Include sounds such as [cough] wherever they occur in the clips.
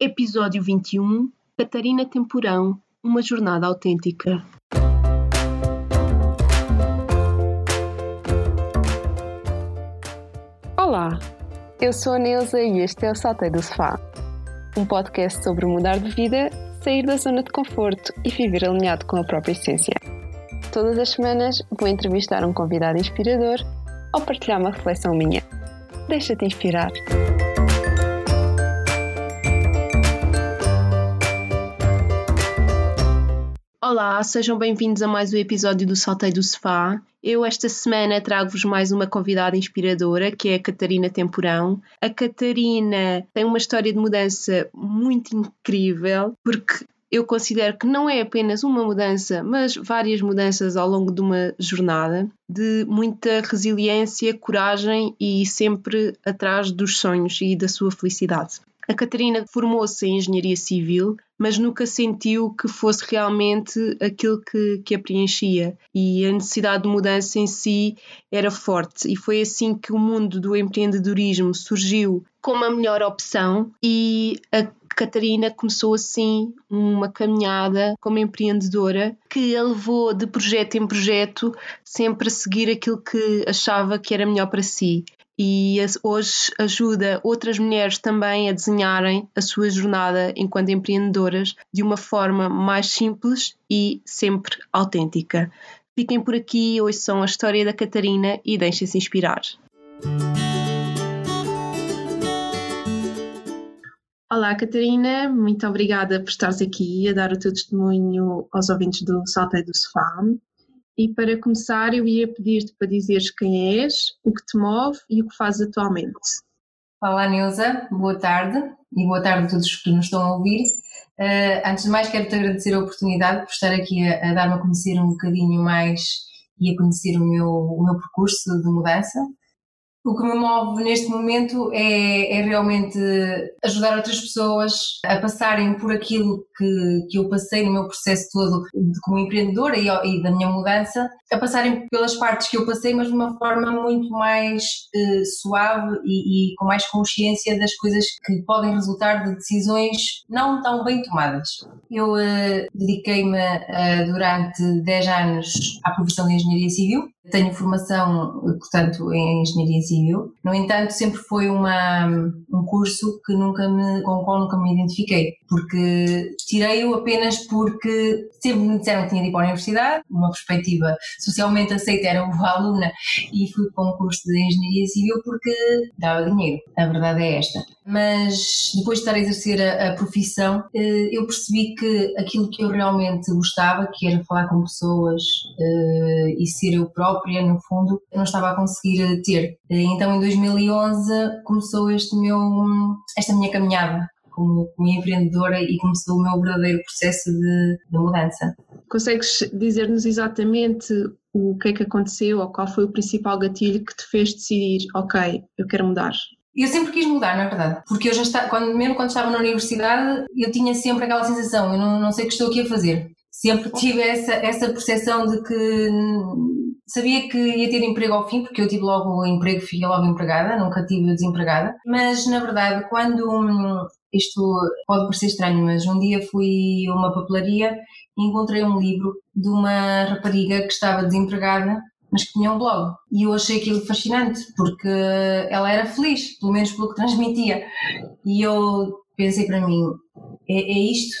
Episódio 21 Catarina Temporão Uma jornada autêntica. Olá, eu sou a Neuza e este é o Saltei do Sofá, um podcast sobre mudar de vida, sair da zona de conforto e viver alinhado com a própria essência. Todas as semanas vou entrevistar um convidado inspirador ou partilhar uma reflexão minha. Deixa-te inspirar. Olá, sejam bem-vindos a mais um episódio do Saltei do Sofá. Eu esta semana trago-vos mais uma convidada inspiradora, que é a Catarina Temporão. A Catarina tem uma história de mudança muito incrível, porque eu considero que não é apenas uma mudança, mas várias mudanças ao longo de uma jornada, de muita resiliência, coragem e sempre atrás dos sonhos e da sua felicidade. A Catarina formou-se em engenharia civil, mas nunca sentiu que fosse realmente aquilo que, que a preenchia. E a necessidade de mudança em si era forte. E foi assim que o mundo do empreendedorismo surgiu como a melhor opção. E a Catarina começou assim uma caminhada como empreendedora que a levou de projeto em projeto sempre a seguir aquilo que achava que era melhor para si e hoje ajuda outras mulheres também a desenharem a sua jornada enquanto empreendedoras de uma forma mais simples e sempre autêntica. Fiquem por aqui, hoje são a história da Catarina e deixem-se inspirar. Olá, Catarina, muito obrigada por estares aqui a dar o teu testemunho aos ouvintes do Saltei do Sofá. E para começar, eu ia pedir-te para dizeres quem és, o que te move e o que fazes atualmente. Olá, Neuza, boa tarde e boa tarde a todos que nos estão a ouvir. Uh, antes de mais, quero-te agradecer a oportunidade por estar aqui a, a dar-me a conhecer um bocadinho mais e a conhecer o meu, o meu percurso de mudança. O que me move neste momento é, é, realmente ajudar outras pessoas a passarem por aquilo que, que eu passei no meu processo todo de, como empreendedora e, e, da minha mudança, a passarem pelas partes que eu passei, mas de uma forma muito mais eh, suave e, e, com mais consciência das coisas que podem resultar de decisões não tão bem tomadas. Eu eh, dediquei-me eh, durante 10 anos à profissão de engenharia civil tenho formação, portanto, em engenharia civil. No entanto, sempre foi uma, um curso que nunca me, com o qual nunca me identifiquei, porque tirei-o apenas porque sempre me disseram que tinha de ir para a universidade, uma perspectiva socialmente aceita era uma aluna e fui para um curso de engenharia civil porque dava dinheiro. A verdade é esta. Mas depois de estar a exercer a, a profissão, eh, eu percebi que aquilo que eu realmente gostava, que era falar com pessoas eh, e ser eu própria no fundo, não estava a conseguir ter. Então, em 2011, começou este meu, esta minha caminhada como, como empreendedora e começou o meu verdadeiro processo de, de mudança. Consegues dizer-nos exatamente o que é que aconteceu ou qual foi o principal gatilho que te fez decidir, ok, eu quero mudar? Eu sempre quis mudar, na verdade, porque eu já estava, quando, mesmo quando estava na universidade, eu tinha sempre aquela sensação, eu não, não sei o que estou aqui a fazer. Sempre tive essa, essa percepção de que Sabia que ia ter emprego ao fim, porque eu tive logo o emprego, fiquei logo empregada, nunca tive desempregada. Mas, na verdade, quando. Hum, isto pode parecer estranho, mas um dia fui a uma papelaria e encontrei um livro de uma rapariga que estava desempregada, mas que tinha um blog. E eu achei aquilo fascinante, porque ela era feliz, pelo menos pelo que transmitia. E eu pensei para mim: é, é isto?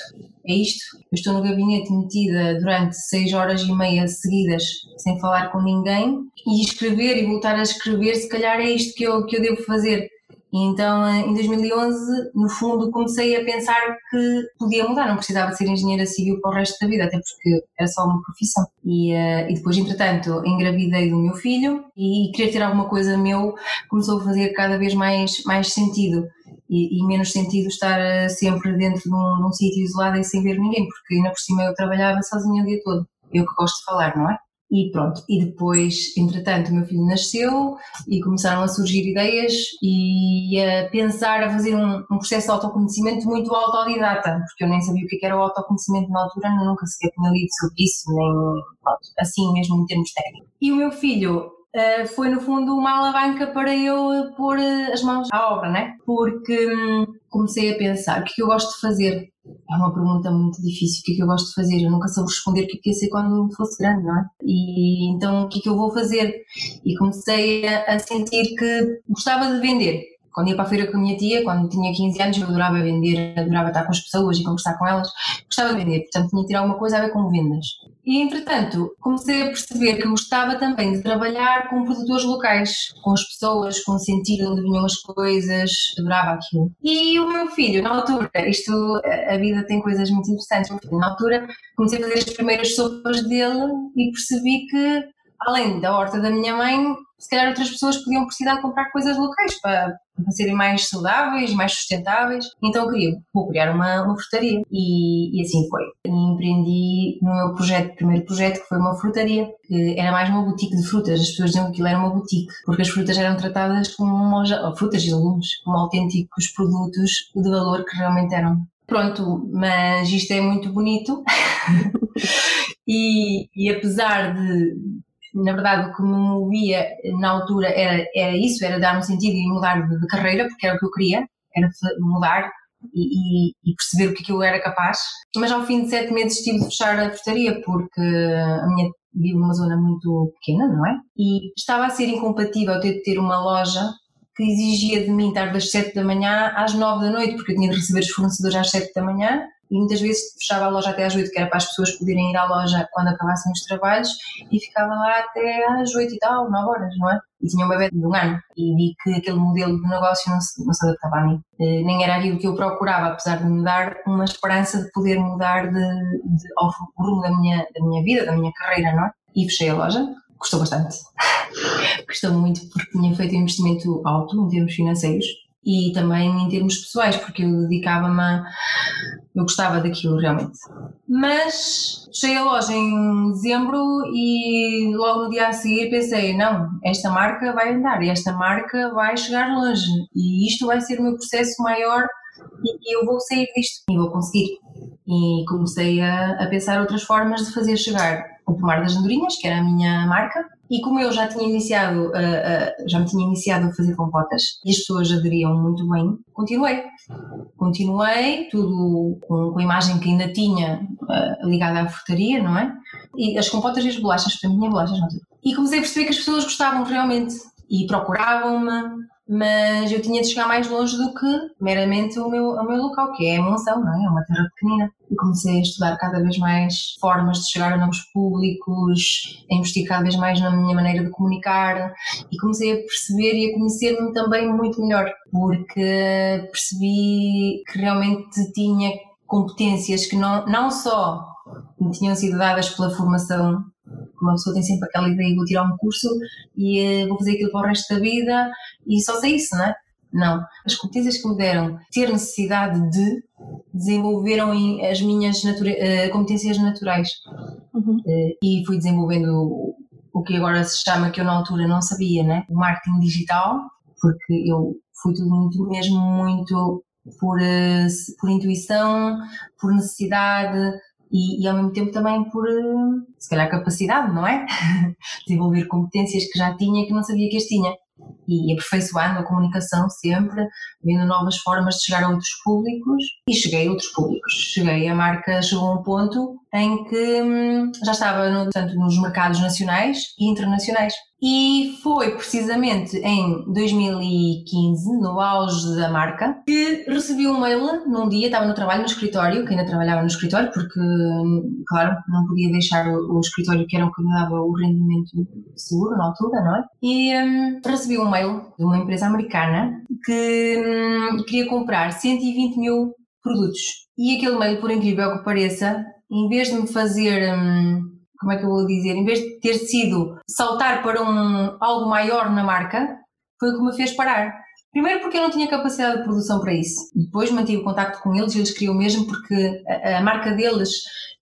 é isto. Eu estou no gabinete metida durante seis horas e meia seguidas, sem falar com ninguém, e escrever e voltar a escrever, se calhar é isto que eu, que eu devo fazer. E então, eh, em 2011, no fundo, comecei a pensar que podia mudar, não precisava de ser engenheira civil para o resto da vida, até porque era só uma profissão. E, uh, e depois, entretanto, engravidei do meu filho e, querer ter alguma coisa meu começou a fazer cada vez mais, mais sentido e, e, menos sentido estar eh, sempre dentro de um, de um sítio isolado e sem ver ninguém, porque ainda por cima eu trabalhava sozinha o dia todo. Eu que gosto de falar, não é? E pronto, e depois, entretanto, o meu filho nasceu e começaram a surgir ideias e a pensar, a fazer um, um processo de autoconhecimento muito autodidata, porque eu nem sabia o que era o autoconhecimento na altura, nunca sequer tinha lido sobre isso, nem pronto, assim mesmo em termos técnicos. E o meu filho uh, foi no fundo uma alavanca para eu pôr as mãos à obra, né? Porque hum, comecei a pensar o que é que eu gosto de fazer. É uma pergunta muito difícil. O que é que eu gosto de fazer? Eu nunca soube responder o que é que ia ser quando fosse grande, não é? E então o que é que eu vou fazer? E comecei a, a sentir que gostava de vender quando ia para a feira com a minha tia, quando tinha 15 anos, eu adorava vender, adorava estar com as pessoas e conversar com elas, gostava de vender, portanto tinha que tirar alguma coisa a ver com vendas. E entretanto, comecei a perceber que gostava também de trabalhar com produtores locais, com as pessoas, com o sentido onde vinham as coisas, adorava aquilo. E o meu filho, na altura, isto, a vida tem coisas muito interessantes, na altura comecei a fazer as primeiras sopas dele e percebi que além da horta da minha mãe, se calhar outras pessoas podiam precisar comprar coisas locais para, para serem mais saudáveis, mais sustentáveis. Então eu queria, vou criar uma, uma frutaria. E, e assim foi. E empreendi no meu projeto, primeiro projeto, que foi uma frutaria, que era mais uma boutique de frutas. As pessoas diziam que aquilo era uma boutique, porque as frutas eram tratadas como uma frutas e legumes, como autênticos produtos de valor que realmente eram. Pronto, mas isto é muito bonito. [laughs] e, e apesar de, na verdade, o que me movia na altura era, era isso, era dar um sentido e mudar de, carreira, porque era o que eu queria, era mudar e, e, e, perceber o que, é que eu era capaz. Mas ao fim de sete meses tive de fechar a frutaria, porque a minha vivo numa zona muito pequena, não é? E estava a ser incompatível ter de ter uma loja que exigia de mim estar das 7 da manhã às 9 da noite, porque eu tinha de receber os fornecedores às 7 da manhã e muitas vezes fechava a loja até às 8, que era para as pessoas poderem ir à loja quando acabassem os trabalhos, e ficava lá até às 8 e tal, 9 horas, não é? E tinha um bebê de um ano e vi que aquele modelo de negócio não se, não se adaptava a mim. Eh, nem era aquilo que eu procurava, apesar de me dar uma esperança de poder mudar de, de, ao rumo da minha, da minha vida, da minha carreira, não é? E fechei a loja, custou bastante. [laughs] custou muito porque tinha feito um investimento alto em termos financeiros e também em termos pessoais, porque eu dedicava-me a. Eu gostava daquilo realmente. Mas cheguei a loja em dezembro e logo no dia a seguir pensei: não, esta marca vai andar esta marca vai chegar longe e isto vai ser o meu processo maior e eu vou sair disto e vou conseguir. E comecei a, a pensar outras formas de fazer chegar o Pomar das Andorinhas, que era a minha marca, e como eu já tinha iniciado, uh, uh, já me tinha iniciado a fazer compotas e as pessoas aderiam muito bem, continuei. Continuei, tudo com, com a imagem que ainda tinha uh, ligada à frutaria, não é? E as compotas e as bolachas, portanto, tinha bolachas, não E comecei a perceber que as pessoas gostavam realmente e procuravam-me, mas eu tinha de chegar mais longe do que meramente o meu, o meu local, que é a Monção, não é? É uma terra pequenina. E comecei a estudar cada vez mais formas de chegar a novos públicos, a investir cada vez mais na minha maneira de comunicar e comecei a perceber e a conhecer-me também muito melhor, porque percebi que realmente tinha competências que não, não só me tinham sido dadas pela formação uma pessoa tem sempre aquela ideia, vou tirar um curso e uh, vou fazer aquilo para o resto da vida e só sei isso, não é? Não. As competências que me deram ter necessidade de desenvolveram as minhas natura, uh, competências naturais. Uhum. Uh, e fui desenvolvendo o que agora se chama, que eu na altura não sabia, né? o marketing digital, porque eu fui tudo muito, mesmo muito por, por intuição, por necessidade, e, e, ao mesmo tempo também por, eh, se calhar, capacidade, não é? [laughs] Desenvolver competências que já tinha e que não sabia que as tinha. E aperfeiçoando a comunicação sempre, vendo novas formas de chegar a outros públicos e cheguei a outros públicos. Cheguei, a marca chegou a um ponto em que hum, já estava no, tanto nos mercados nacionais e internacionais. E foi precisamente em 2015, no auge da marca, que recebi um mail num dia, estava no trabalho no escritório, que ainda trabalhava no escritório, porque, claro, não podia deixar o, o escritório que era o que me dava o rendimento seguro na altura, não é? E um, recebi um mail de uma empresa americana que um, queria comprar 120 mil produtos. E aquele mail, por incrível que pareça, em vez de me fazer. Um, como é que eu vou dizer, em vez de ter sido saltar para um, algo maior na marca, foi o que me fez parar. Primeiro porque eu não tinha capacidade de produção para isso. Depois mantive o contacto com eles e eles queriam mesmo porque a, a marca deles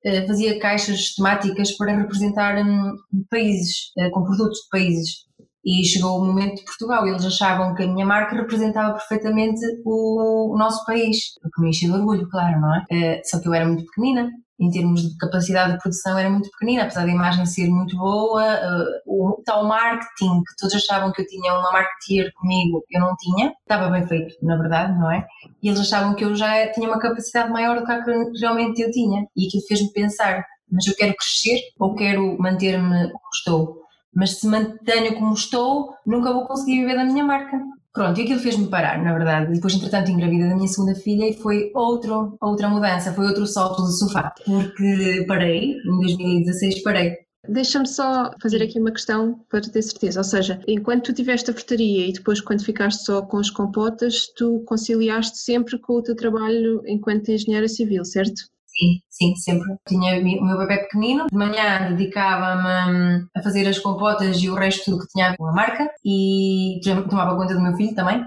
uh, fazia caixas temáticas para representar um, países, uh, com produtos de países. E chegou o momento de Portugal, eles achavam que a minha marca representava perfeitamente o, o nosso país, o que me encheu de orgulho, claro, não é? Uh, só que eu era muito pequenina, em termos de capacidade de produção era muito pequenina, apesar da imagem ser muito boa, uh, o tal marketing que todos achavam que eu tinha uma marketeer comigo, eu não tinha, estava bem feito, na verdade, não é? E eles achavam que eu já tinha uma capacidade maior do que a que realmente eu tinha, e aquilo fez-me pensar, mas eu quero crescer ou quero manter-me como estou? Mas se mantenho como estou, nunca vou conseguir viver da minha marca. Pronto, e aquilo fez-me parar, na verdade. Depois, entretanto, engravida da minha segunda filha e foi outro, outra mudança, foi outro salto do sofá. Porque parei, em 2016 parei. Deixa-me só fazer aqui uma questão para ter certeza. Ou seja, enquanto tu tiveste a frutaria e depois quando ficaste só com as compotas, tu conciliaste sempre com o teu trabalho enquanto engenheira civil, certo? Sim, sim, sempre. Tinha o meu bebê pequenino, de manhã dedicava-me a fazer as compotas e o resto que tinha com a marca e tomava conta do meu filho também.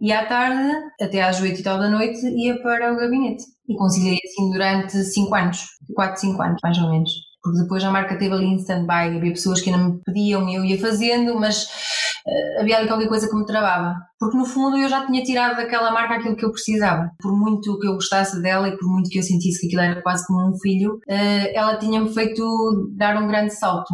E à tarde, até às oito e tal da noite, ia para o gabinete. E conciliei assim durante cinco anos, quatro, cinco anos mais ou menos. Porque depois a marca teve ali em stand-by, havia pessoas que não me pediam e eu ia fazendo, mas uh, havia ali qualquer coisa que me travava. Porque no fundo eu já tinha tirado daquela marca aquilo que eu precisava. Por muito que eu gostasse dela e por muito que eu sentisse que aquilo era quase como um filho, uh, ela tinha-me feito dar um grande salto.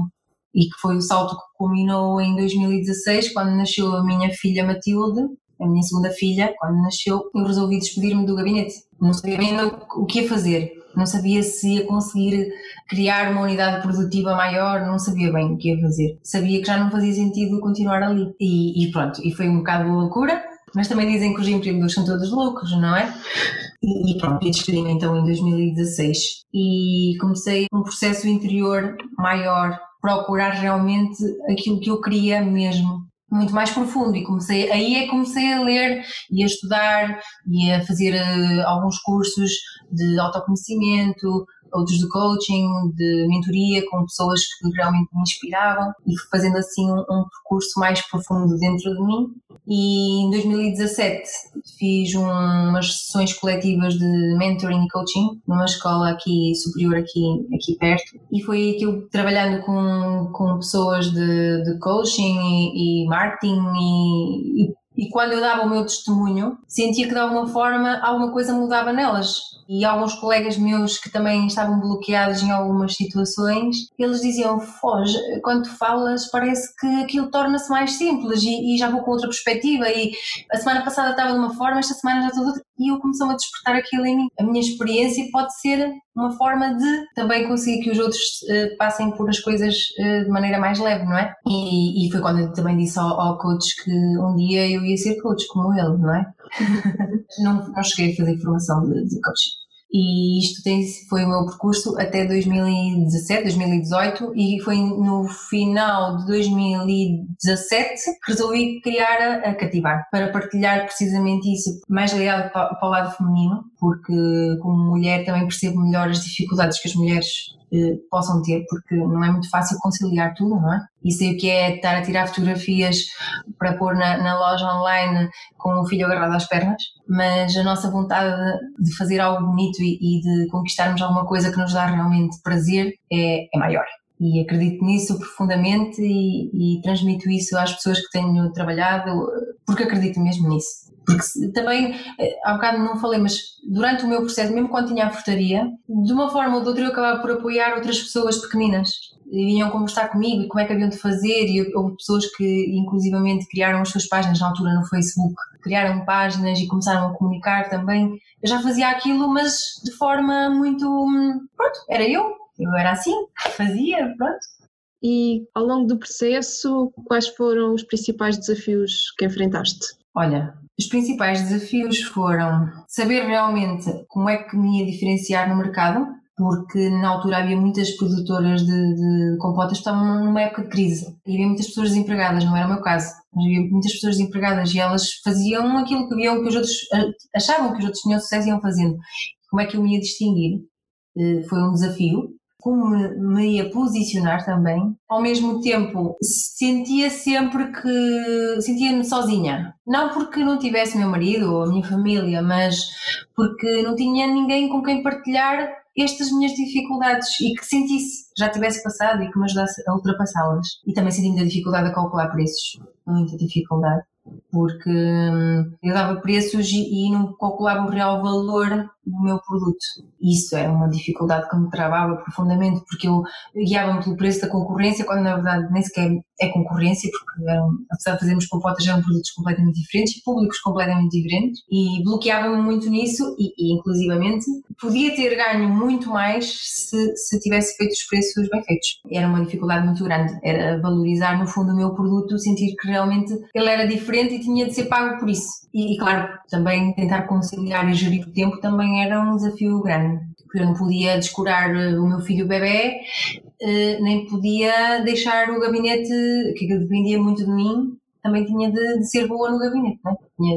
E que foi o salto que culminou em 2016, quando nasceu a minha filha Matilde, a minha segunda filha, quando nasceu, eu resolvi despedir-me do gabinete. Não sabia ainda o que ia fazer não sabia se ia conseguir criar uma unidade produtiva maior, não sabia bem o que ia fazer. Sabia que já não fazia sentido continuar ali. E, e pronto, e foi um bocado loucura, mas também dizem que os empreendedores são todos loucos, não é? E, e pronto, e despedi-me então em 2016 e comecei um processo interior maior, procurar realmente aquilo que eu queria mesmo muito mais profundo. E comecei aí é que comecei a ler e a estudar e a fazer uh, alguns cursos de autoconhecimento outros de coaching, de mentoria com pessoas que realmente me inspiravam e fazendo assim um, um percurso mais profundo dentro de mim. E em 2017 fiz um, umas sessões coletivas de mentoring e coaching numa escola aqui superior aqui, aqui perto e foi aí que eu trabalhando com, com pessoas de, de coaching e, e marketing e, e e quando eu dava o meu testemunho, sentia que de alguma forma alguma coisa mudava nelas e alguns colegas meus que também estavam bloqueados em algumas situações, eles diziam: Foge, quando tu falas, parece que aquilo torna-se mais simples e, e, já vou com outra perspectiva. E a semana passada estava de uma forma, esta semana já estou de outra. E eu comecei a despertar aquilo em mim. A minha experiência pode ser uma forma de também conseguir que os outros uh, passem por as coisas uh, de maneira mais leve, não é? E, e foi quando eu também disse ao, ao, coach que um dia eu ia ser coach como ele, não é? [laughs] não, não cheguei a fazer formação de, de coaching e isto tem, foi o meu percurso até 2017, 2018 e foi no final de 2017 que resolvi criar a, a Cativar para partilhar precisamente isso, mais ligado para, para o lado feminino, porque como mulher também percebo melhor as dificuldades que as mulheres eh, possam ter, porque não é muito fácil conciliar tudo, não é? E sei o que é estar a tirar fotografias para pôr na, na loja online com o filho agarrado às pernas, mas a nossa vontade de fazer algo bonito e, e de conquistarmos alguma coisa que nos dá realmente prazer é, é maior e acredito nisso profundamente e, e, transmito isso às pessoas que tenho trabalhado porque acredito mesmo nisso. Porque também, eh, há bocado não falei, mas durante o meu processo, mesmo quando tinha a frutaria, de uma forma ou de outra eu acabava por apoiar outras pessoas pequeninas. E vinham conversar comigo e como é que haviam de fazer, e houve pessoas que inclusivamente criaram as suas páginas na altura no Facebook, criaram páginas e começaram a comunicar também. Eu já fazia aquilo, mas de forma muito. Hum, pronto, era eu, eu era assim, fazia, pronto. E ao longo do processo, quais foram os principais desafios que enfrentaste? Olha, os principais desafios foram saber realmente como é que me ia diferenciar no mercado, porque na altura havia muitas produtoras de, de compotas que estavam numa época de crise e havia muitas pessoas desempregadas, não era o meu caso. Mas havia muitas pessoas desempregadas e elas faziam aquilo que viam que os outros achavam que os outros tinham sucesso e iam fazendo. Como é que eu me ia distinguir? Eh, foi um desafio como me ia posicionar também. Ao mesmo tempo, sentia sempre que sentia-me sozinha. Não porque não tivesse meu marido ou a minha família, mas porque não tinha ninguém com quem partilhar estas minhas dificuldades e que sentisse já tivesse passado e que me ajudasse a ultrapassá-las. E também senti muita dificuldade a calcular preços, muita dificuldade porque hum, eu dava preços e, não calculava o real valor do meu produto. Isso era uma dificuldade que me travava profundamente, porque eu guiava-me pelo preço da concorrência, quando na verdade nem sequer é concorrência, porque eram, apesar de fazermos compotas, eram produtos completamente diferentes públicos completamente diferentes, e bloqueava-me muito nisso, e, e, inclusivamente podia ter ganho muito mais se, se tivesse feito os preços bem feitos. Era uma dificuldade muito grande, era valorizar no fundo o meu produto, sentir que realmente ele era diferente e tinha de ser pago por isso. E, e claro, também tentar conciliar e gerir o tempo também era um desafio grande. Porque eu não podia descurar eh, o meu filho bebê, eh, nem podia deixar o gabinete, que dependia muito de mim, também tinha de, de ser boa no gabinete, né?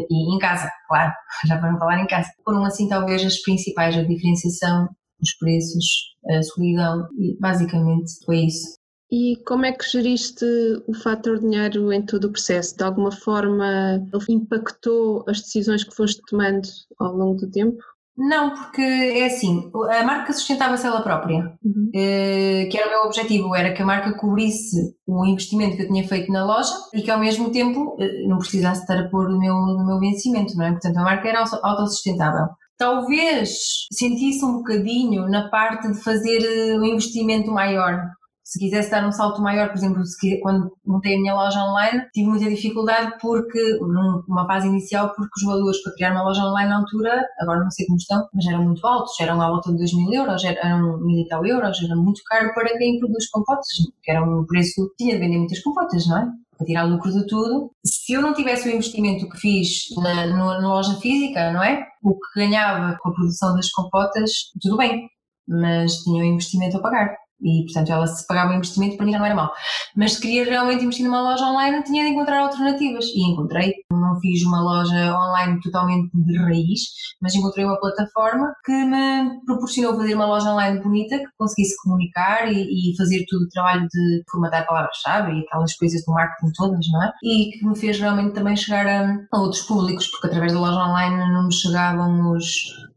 e em casa, claro, [laughs] já para não falar em casa. Foram assim talvez as principais, a diferenciação, os preços, a solidão, e basicamente foi isso. E como é que geriste o fator dinheiro em todo o processo? De alguma forma ele impactou as decisões que foste tomando ao longo do tempo? Não, porque é assim, a marca sustentava-se ela própria, uhum. Eh, que era o meu objetivo, era que a marca cobrisse o investimento que eu tinha feito na loja e que ao mesmo tempo eh, não precisasse estar a pôr no meu, no meu vencimento, não é? Portanto, a marca era autossustentável. Talvez sentisse um bocadinho na parte de fazer eh, um investimento maior, se quisesse dar um salto maior, por exemplo, quando montei a minha loja online, tive muita dificuldade porque, numa fase inicial, porque os valores para criar uma loja online na altura, agora não sei como estão, mas eram muito altos, eram à volta de 2 mil euros, eram mil e tal euros, era muito caro para quem produz compotas, que era um preço, tinha de vender muitas compotas, não é? Para tirar lucro de tudo. Se eu não tivesse o investimento que fiz na, na, loja física, não é? O que ganhava com a produção das compotas, tudo bem, mas tinha o investimento a pagar e portanto ela se pagava o investimento para mim já não era mal mas se queria realmente investir numa loja online tinha de encontrar alternativas. E encontrei. Não fiz uma loja online totalmente de raiz mas encontrei uma plataforma que me proporcionou fazer uma loja online bonita que conseguisse comunicar e, e fazer todo o trabalho de formatar palavras-chave e aquelas coisas do marketing todas, não é? E que me fez realmente também chegar a, a outros públicos porque através da loja online não me chegavam os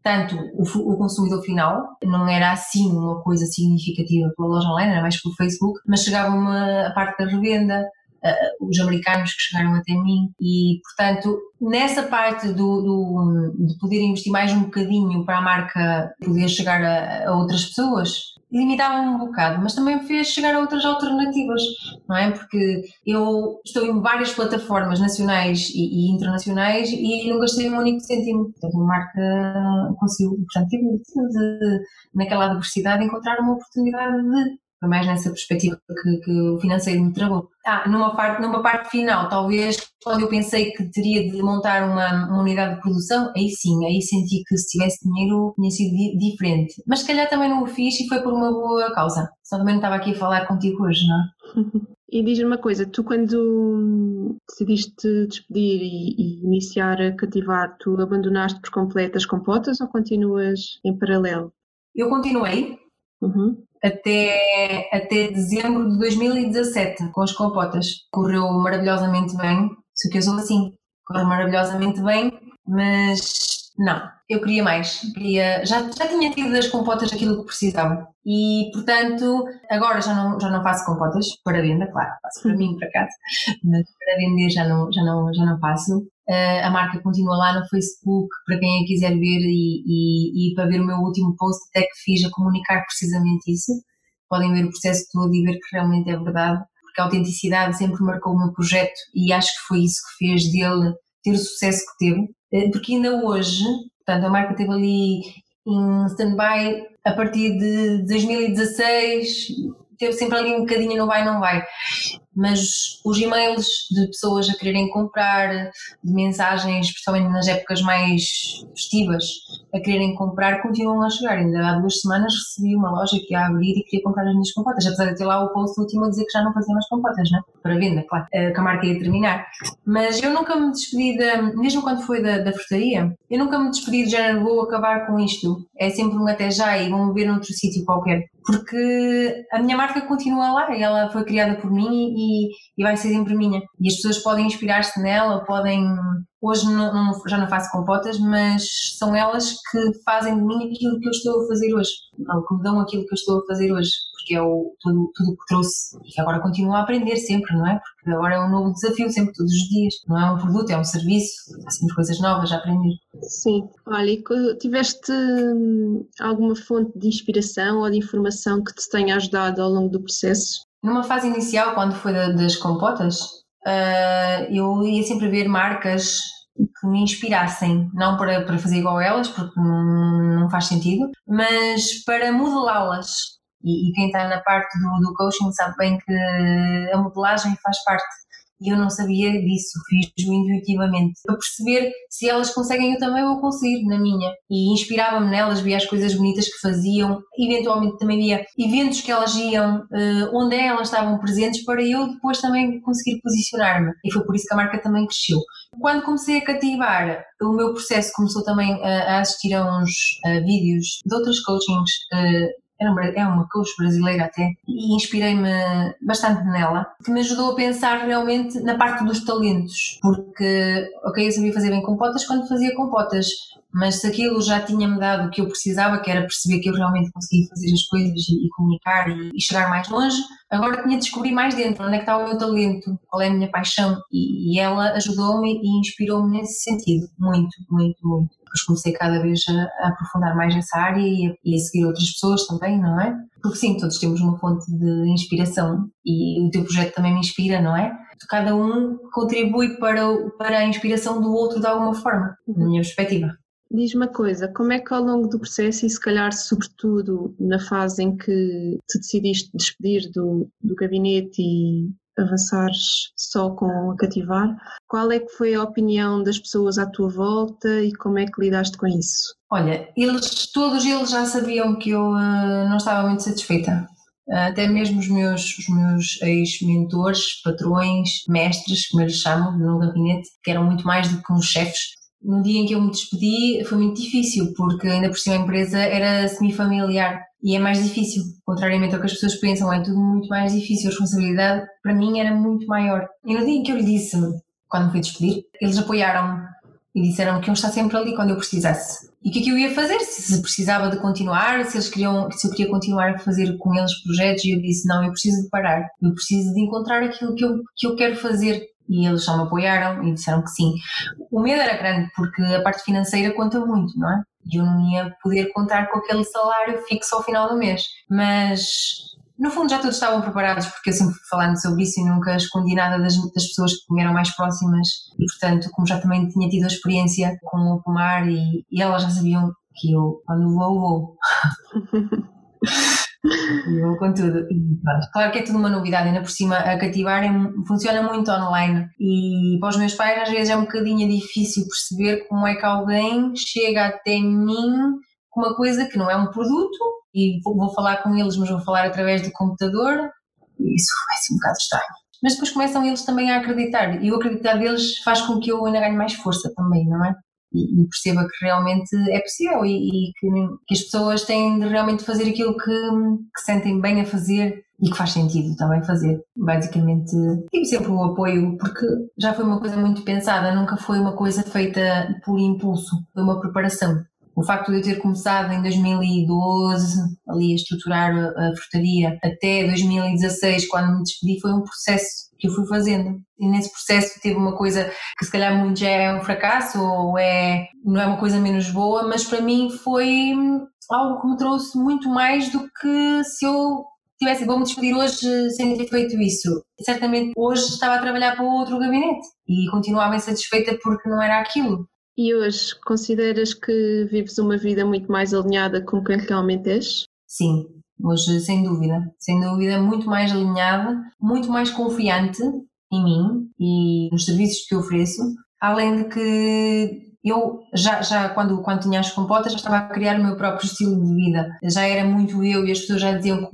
tanto o, o, consumidor final, não era assim uma coisa significativa pela loja online, era mais pelo Facebook, mas chegava-me a parte da revenda, uh, os americanos que chegaram até mim e, portanto, nessa parte do, do, de poder investir mais um bocadinho para a marca poder chegar a, a outras pessoas, limitava-me um bocado, mas também me fez chegar a outras alternativas, não é? Porque eu estou em várias plataformas nacionais e, e internacionais e não gastei um único cêntimo. Portanto, a marca conseguiu, portanto, tive de, naquela adversidade, encontrar uma oportunidade de foi mais nessa perspectiva que, que, o financeiro me travou. Ah, numa parte, numa parte final, talvez quando eu pensei que teria de montar uma, uma, unidade de produção, aí sim, aí senti que se tivesse dinheiro tinha sido di diferente. Mas se calhar também não o fiz e foi por uma boa causa. Só também não estava aqui a falar contigo hoje, não é? [laughs] E diz-me uma coisa, tu quando decidiste despedir e, e, iniciar a cativar, tu abandonaste por completo as compotas ou continuas em paralelo? Eu continuei, uhum até, até dezembro de 2017 com as compotas. Correu maravilhosamente bem, só que eu sou assim, correu maravilhosamente bem, mas não, eu queria mais, queria, já, já tinha tido das compotas aquilo que precisava. E portanto agora já não, já não faço compotas. Para venda, claro, faço para mim para casa, mas para vender já não, já não, já não faço. Uh, a marca continua lá no Facebook para quem a quiser ver e, e, e, para ver o meu último post até que fiz a comunicar precisamente isso. Podem ver o processo todo e ver que realmente é verdade, porque a autenticidade sempre marcou o meu projeto e acho que foi isso que fez dele ter o sucesso que teve, uh, porque ainda hoje, portanto, a marca esteve ali em stand-by a partir de 2016, teve sempre ali um bocadinho no vai, não vai mas os e-mails de pessoas a quererem comprar, de mensagens, especialmente nas épocas mais festivas, a quererem comprar, continuam a chegar. Ainda há duas semanas recebi uma loja que ia abrir e queria comprar as minhas compotas, apesar de ter lá o post último a dizer que já não fazia mais compotas, né? para venda, claro, eh, que a marca ia terminar. Mas eu nunca me despedi, da, mesmo quando foi da, da frutaria, eu nunca me despedi de género, vou acabar com isto. É sempre um até já e vão ver noutro sítio qualquer. Porque a minha marca continua lá ela foi criada por mim e, e vai ser sempre minha. E as pessoas podem inspirar-se nela, podem Hoje não, não, já não faço compotas, mas são elas que fazem de mim aquilo que eu estou a fazer hoje, ou que me dão aquilo que eu estou a fazer hoje, porque é o, tudo, tudo o que trouxe e que agora continuo a aprender sempre, não é? Porque agora é um novo desafio, sempre, todos os dias. Não é um produto, é um serviço, há sempre coisas novas a aprender. Sim, olha, e tiveste hum, alguma fonte de inspiração ou de informação que te tenha ajudado ao longo do processo? Numa fase inicial, quando foi das compotas, uh, eu ia sempre ver marcas que me inspirassem, não para, para fazer igual a elas, porque não, não faz sentido, mas para modelá-las. E, e, quem está na parte do, do coaching sabe bem que a modelagem faz parte e eu não sabia disso, fiz-o intuitivamente, para perceber se elas conseguem, eu também vou conseguir na minha. E inspirava-me nelas, via as coisas bonitas que faziam, eventualmente também via eventos que elas iam, eh, onde elas estavam presentes, para eu depois também conseguir posicionar-me. E foi por isso que a marca também cresceu. Quando comecei a cativar, o meu processo começou também a assistir a uns vídeos de outros coachings eh, é uma coach brasileira até, e inspirei-me bastante nela, que me ajudou a pensar realmente na parte dos talentos, porque, ok, eu sabia fazer bem compotas quando fazia compotas, mas se aquilo já tinha-me dado o que eu precisava, que era perceber que eu realmente conseguia fazer as coisas e, comunicar e, chegar mais longe, agora tinha de descobrir mais dentro onde é que está o meu talento, qual é a minha paixão, e ela ajudou-me e inspirou-me nesse sentido, muito, muito, muito. Depois comecei cada vez a, a aprofundar mais essa área e a, e a seguir outras pessoas também, não é? Porque sim, todos temos uma fonte de inspiração e o teu projeto também me inspira, não é? Cada um contribui para, para a inspiração do outro de alguma forma, na minha perspectiva. Diz uma coisa, como é que ao longo do processo e se calhar sobretudo na fase em que te decidiste despedir do, do gabinete e avançares só com cativar, qual é que foi a opinião das pessoas à tua volta e como é que lidaste com isso? Olha, eles, todos eles já sabiam que eu uh, não estava muito satisfeita. Até mesmo os meus, os meus ex-mentores, patrões, mestres, como eles chamam no gabinete, que eram muito mais do que uns chefes, no dia em que eu me despedi foi muito difícil, porque ainda por cima a empresa era semi-familiar e é mais difícil, contrariamente ao que as pessoas pensam, é tudo muito mais difícil, a responsabilidade para mim era muito maior. E no dia em que eu lhe disse, quando me fui despedir, eles apoiaram-me e disseram que iam estar sempre ali quando eu precisasse. E o que é que eu ia fazer? Se precisava de continuar, se eles queriam, se eu queria continuar a fazer com eles projetos, e eu disse: não, eu preciso de parar, eu preciso de encontrar aquilo que eu, que eu quero fazer e eles só me apoiaram e disseram que sim. O medo era grande porque a parte financeira conta muito, não é? E eu não ia poder contar com aquele salário fixo ao final do mês. Mas no fundo já todos estavam preparados porque eu sempre fui falando sobre isso e nunca escondi nada das, das pessoas que me eram mais próximas e portanto como já também tinha tido a experiência com o pomar e, e elas já sabiam que eu quando vou, vou. [laughs] E vou com tudo. Claro que é tudo uma novidade, ainda por cima a cativar é, funciona muito online e para os meus pais às vezes é um bocadinho difícil perceber como é que alguém chega até mim com uma coisa que não é um produto e vou, vou falar com eles, mas vou falar através do computador e isso vai ser um bocado estranho. Mas depois começam eles também a acreditar e o acreditar deles faz com que eu ainda ganhe mais força também, não é? E, perceba que realmente é possível e, e que, que, as pessoas têm de realmente fazer aquilo que, que sentem bem a fazer e que faz sentido também fazer. Basicamente, tive sempre o apoio, porque já foi uma coisa muito pensada, nunca foi uma coisa feita por impulso, foi uma preparação. O facto de eu ter começado em 2012 ali a estruturar a, frutaria até 2016, quando me despedi, foi um processo que eu fui fazendo. E nesse processo teve uma coisa que se calhar muito já é um fracasso ou é, não é uma coisa menos boa, mas para mim foi algo que me trouxe muito mais do que se eu tivesse, vou-me despedir hoje sem ter feito isso. Certamente hoje estava a trabalhar para outro gabinete e continuava insatisfeita porque não era aquilo. E hoje consideras que vives uma vida muito mais alinhada com quem realmente és? Sim, hoje sem dúvida, sem dúvida muito mais alinhada, muito mais confiante em mim e nos serviços que ofereço, além de que eu já, já quando, quando tinha as compotas já estava a criar o meu próprio estilo de vida, já era muito eu e as pessoas já diziam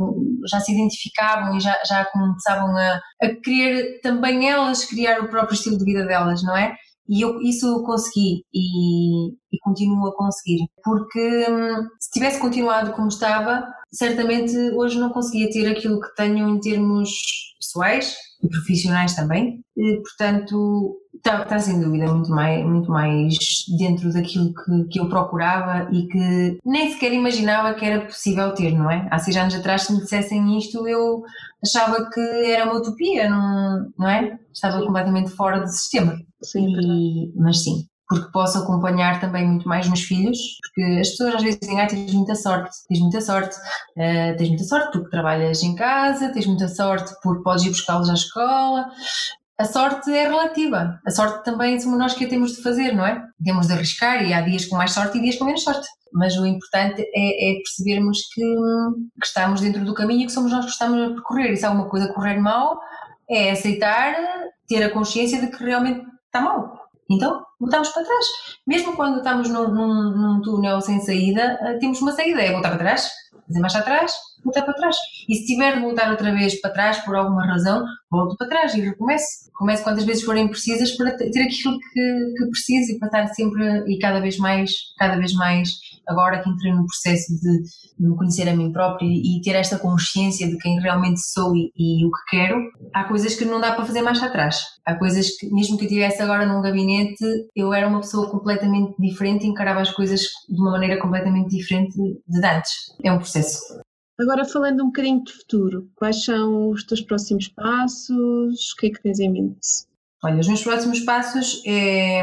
já se identificavam e já, já começavam a, a querer também elas criar o próprio estilo de vida delas, não é? E eu, isso consegui e, e continuo a conseguir. Porque hum, se tivesse continuado como estava, certamente hoje não conseguia ter aquilo que tenho em termos pessoais, e profissionais também. E, portanto, está, está sem dúvida muito mais, muito mais dentro daquilo que, que eu procurava e que nem sequer imaginava que era possível ter, não é? Há seis anos atrás, se me dissessem isto, eu achava que era uma utopia, não, não é? Estava completamente fora do sistema. Sim, e, mas sim, porque posso acompanhar também muito mais meus filhos, porque as pessoas às vezes dizem, ah, tens muita sorte, tens muita sorte, uh, tens muita sorte porque trabalhas em casa, tens muita sorte porque podes ir buscá-los à escola. A sorte é relativa, a sorte também somos nós que a temos de fazer, não é? Temos de arriscar e há dias com mais sorte e dias com menos sorte. Mas o importante é, é percebermos que, que, estamos dentro do caminho e que somos nós que estamos a percorrer. E se alguma coisa correr mal, é aceitar, ter a consciência de que realmente está mal então, voltamos para trás. Mesmo quando estamos num, num, num túnel sem saída, eh, temos uma saída, é voltar para trás, fazer marcha atrás, voltar para trás. E se tiver de voltar outra vez para trás por alguma razão, volto para trás e recomece. Comece quantas vezes forem precisas para ter aquilo que, que preciso e para estar sempre e cada vez mais, cada vez mais agora que entrei no processo de me conhecer a mim própria e ter esta consciência de quem realmente sou e, e, o que quero, há coisas que não dá para fazer mais atrás. Há coisas que, mesmo que eu estivesse agora num gabinete, eu era uma pessoa completamente diferente e encarava as coisas de uma maneira completamente diferente de antes. É um processo. Agora falando um bocadinho de futuro, quais são os teus próximos passos? O que é que tens em mente? Olha, os meus próximos passos é,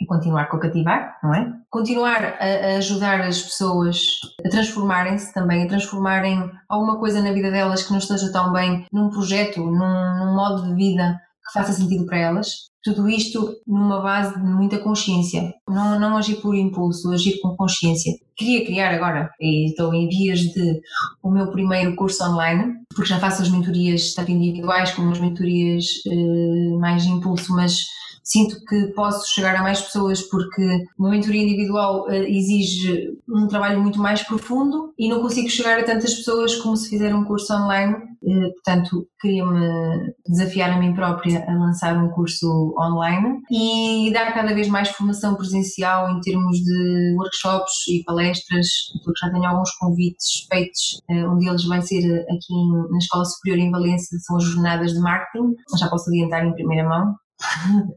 é continuar com o cativar, não é? Continuar a, a ajudar as pessoas a transformarem-se também, a transformarem alguma coisa na vida delas que não esteja tão bem num projeto, num, num modo de vida que faça sentido para elas. Tudo isto numa base de muita consciência. Não, não agir por impulso, agir com consciência. Queria criar agora, e estou em vias de o meu primeiro curso online, porque já faço as mentorias tanto individuais como as mentorias eh, mais de impulso, mas sinto que posso chegar a mais pessoas porque uma mentoria individual uh, exige um trabalho muito mais profundo e não consigo chegar a tantas pessoas como se fizer um curso online. Uh, portanto, queria-me desafiar a mim própria a lançar um curso online e dar cada vez mais formação presencial em termos de workshops e palestras, porque já tenho alguns convites feitos. Uh, um deles vai ser aqui na Escola Superior em Valência, são as jornadas de marketing, já posso adiantar em primeira mão. [laughs]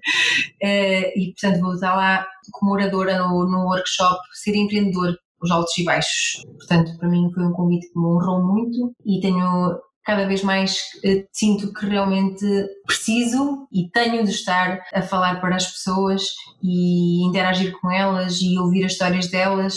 Eh, e portanto vou estar lá como oradora no, no workshop Ser Empreendedor, os altos e baixos. Portanto, para mim foi um convite que me honrou muito e tenho cada vez mais uh, sinto que realmente preciso e tenho de estar a falar para as pessoas e interagir com elas e ouvir as histórias delas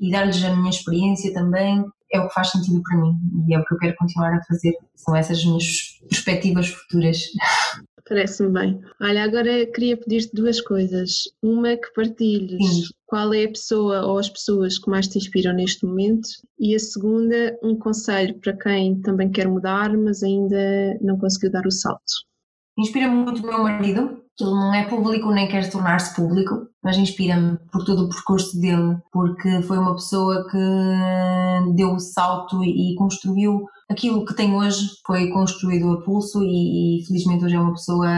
e dar-lhes a minha experiência também. É o que faz sentido para mim e é o que eu quero continuar a fazer. São essas as minhas perspectivas futuras. [laughs] Parece-me bem. Olha, agora queria pedir-te duas coisas. Uma que partilhes Sim. qual é a pessoa ou as pessoas que mais te inspiram neste momento e a segunda, um conselho para quem também quer mudar, mas ainda não conseguiu dar o salto. Inspira-me muito o meu marido, ele não é público nem quer tornar-se público, mas inspira-me por todo o percurso dele, porque foi uma pessoa que deu o salto e construiu aquilo que tem hoje, foi construído a pulso e, e felizmente hoje é uma pessoa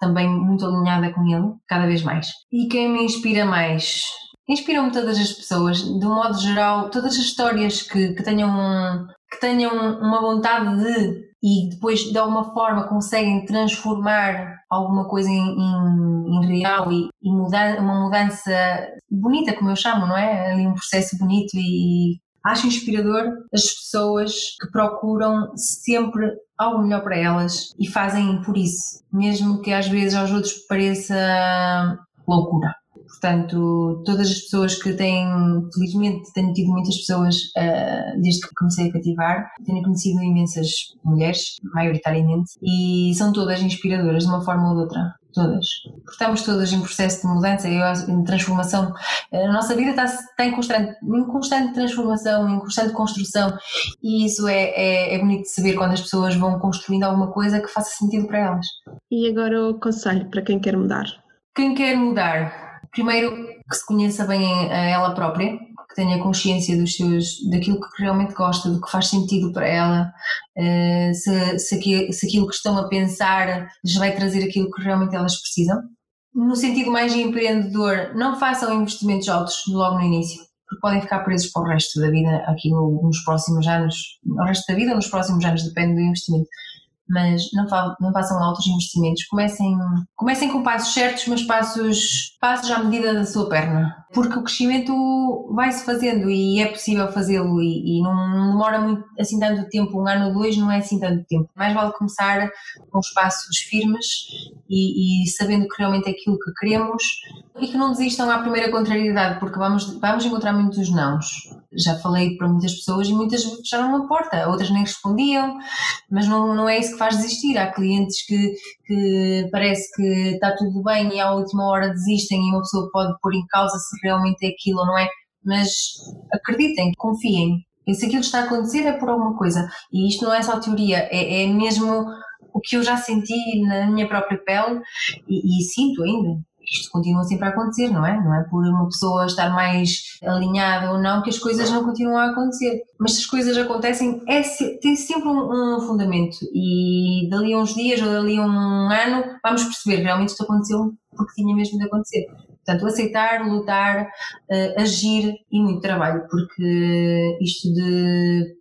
também muito alinhada com ele, cada vez mais. E quem me inspira mais? Inspiram-me todas as pessoas, de um modo geral, todas as histórias que, que tenham que tenham uma vontade de e depois de alguma forma conseguem transformar alguma coisa em, em, em real e, e mudar, uma mudança bonita, como eu chamo, não é? Ali um processo bonito e acho inspirador as pessoas que procuram sempre algo melhor para elas e fazem por isso, mesmo que às vezes aos outros pareça loucura. Portanto, todas as pessoas que têm, felizmente, tenho tido muitas pessoas uh, desde que comecei a cativar, tenho conhecido imensas mulheres, maioritariamente, e são todas inspiradoras de uma forma ou de outra. Todas. Porque estamos todas em processo de mudança em transformação. A nossa vida está, está em, constante, em constante transformação, em constante construção, e isso é, é, é bonito de saber quando as pessoas vão construindo alguma coisa que faça sentido para elas. E agora o conselho para quem quer mudar? Quem quer mudar, primeiro que se conheça bem a ela própria, que tenha consciência dos seus, daquilo que realmente gosta, do que faz sentido para ela, eh, se, se, aquilo, se aquilo que estão a pensar lhes vai trazer aquilo que realmente elas precisam. No sentido mais empreendedor, não façam investimentos altos logo no início, porque podem ficar presos para o resto da vida aqui nos próximos anos, no resto da vida ou nos próximos anos, depende do investimento mas não, não façam altos investimentos. Comecem, comecem com passos certos, mas passos, passos à medida da sua perna. Porque o crescimento vai-se fazendo e é possível fazê-lo e, e, não demora muito assim tanto tempo, um ano ou dois não é assim tanto tempo. Mais vale começar com os passos firmes e, e sabendo que realmente é aquilo que queremos e que não desistam à primeira contrariedade, porque vamos, vamos encontrar muitos nãos. Já falei para muitas pessoas e muitas fecharam a porta, outras nem respondiam, mas não, não é isso que faz desistir. Há clientes que, que parece que está tudo bem e à última hora desistem e uma pessoa pode pôr em causa se realmente é aquilo ou não é, mas acreditem, confiem. E se aquilo está a acontecer é por alguma coisa. E isto não é só teoria, é, é mesmo o que eu já senti na minha própria pele e, e sinto ainda isto continua sempre a acontecer, não é? Não é por uma pessoa estar mais alinhada ou não que as coisas não continuam a acontecer. Mas se as coisas acontecem, é, tem sempre um, um fundamento e dali a uns dias ou dali a um ano vamos perceber realmente isto aconteceu porque tinha mesmo de acontecer. Portanto, aceitar, lutar, uh, agir e muito trabalho, porque isto de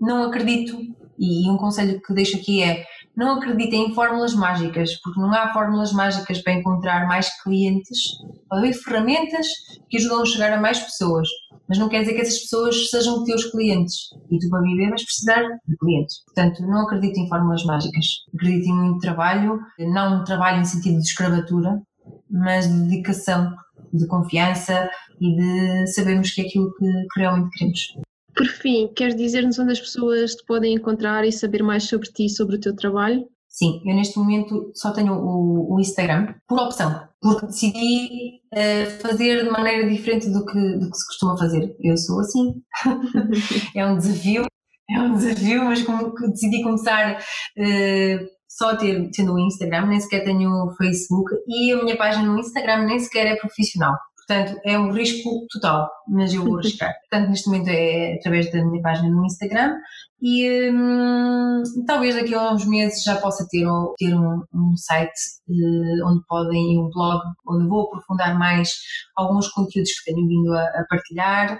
não acredito, e um conselho que deixo aqui é não acreditem em fórmulas mágicas, porque não há fórmulas mágicas para encontrar mais clientes. Pode haver ferramentas que ajudam a chegar a mais pessoas, mas não quer dizer que essas pessoas sejam teus clientes. E tu, para viver, vais precisar de clientes. Portanto, não acreditem em fórmulas mágicas. Acreditem em muito trabalho, não um trabalho em sentido de escravatura, mas de dedicação, de confiança e de sabermos que é aquilo que realmente queremos. Por fim, queres dizer-nos onde as pessoas te podem encontrar e saber mais sobre ti e sobre o teu trabalho? Sim, eu neste momento só tenho o, o Instagram por opção, porque decidi uh, fazer de maneira diferente do que, do que se costuma fazer. Eu sou assim. [laughs] é um desafio, é um desafio, mas como decidi começar uh, só ter, tendo o Instagram, nem sequer tenho o Facebook e a minha página no Instagram nem sequer é profissional. Portanto, é um risco total, mas eu vou [laughs] arriscar. Portanto, neste momento é através da minha página no Instagram e hum, talvez daqui a uns meses já possa ter, ter um, um site uh, onde podem, um blog, onde vou aprofundar mais alguns conteúdos que tenho vindo a, a partilhar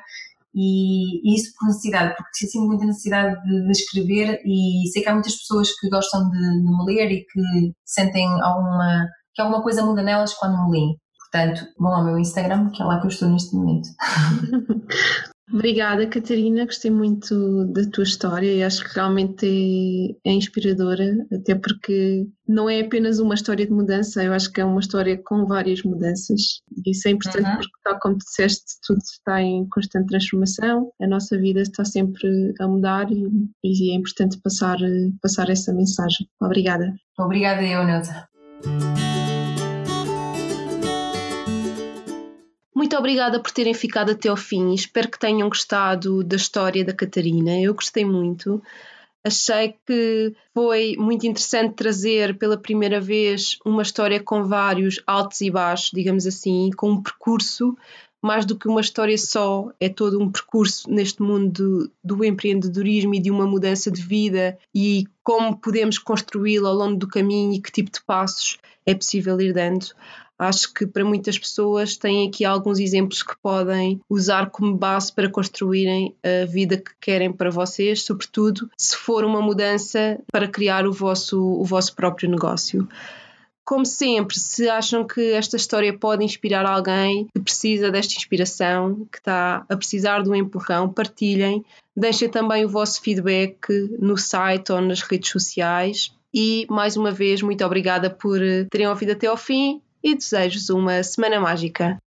e, isso por necessidade, porque sinto muita necessidade de, de, escrever e sei que há muitas pessoas que gostam de, de me ler e que sentem alguma, que alguma coisa muda nelas quando me leem. Portanto, vão ao meu Instagram, que é lá que eu estou neste momento. [laughs] Obrigada, Catarina. Gostei muito da tua história e acho que realmente é, é, inspiradora, até porque não é apenas uma história de mudança, eu acho que é uma história com várias mudanças. Isso é importante uhum. porque, tal como disseste, tudo está em constante transformação, a nossa vida está sempre a mudar e, e é importante passar, passar essa mensagem. Obrigada. Obrigada, eu, Neuza. Obrigada por terem ficado até ao fim. Espero que tenham gostado da história da Catarina. Eu gostei muito. Achei que foi muito interessante trazer pela primeira vez uma história com vários altos e baixos, digamos assim, com um percurso mais do que uma história só, é todo um percurso neste mundo do, do empreendedorismo e de uma mudança de vida e como podemos construí-lo ao longo do caminho e que tipo de passos é possível ir dando. Acho que para muitas pessoas têm aqui alguns exemplos que podem usar como base para construírem a vida que querem para vocês, sobretudo se for uma mudança para criar o vosso, o vosso próprio negócio. Como sempre, se acham que esta história pode inspirar alguém que precisa desta inspiração, que está a precisar de um empurrão, partilhem. Deixem também o vosso feedback no site ou nas redes sociais. E mais uma vez, muito obrigada por terem ouvido até ao fim e desejo-vos uma semana mágica.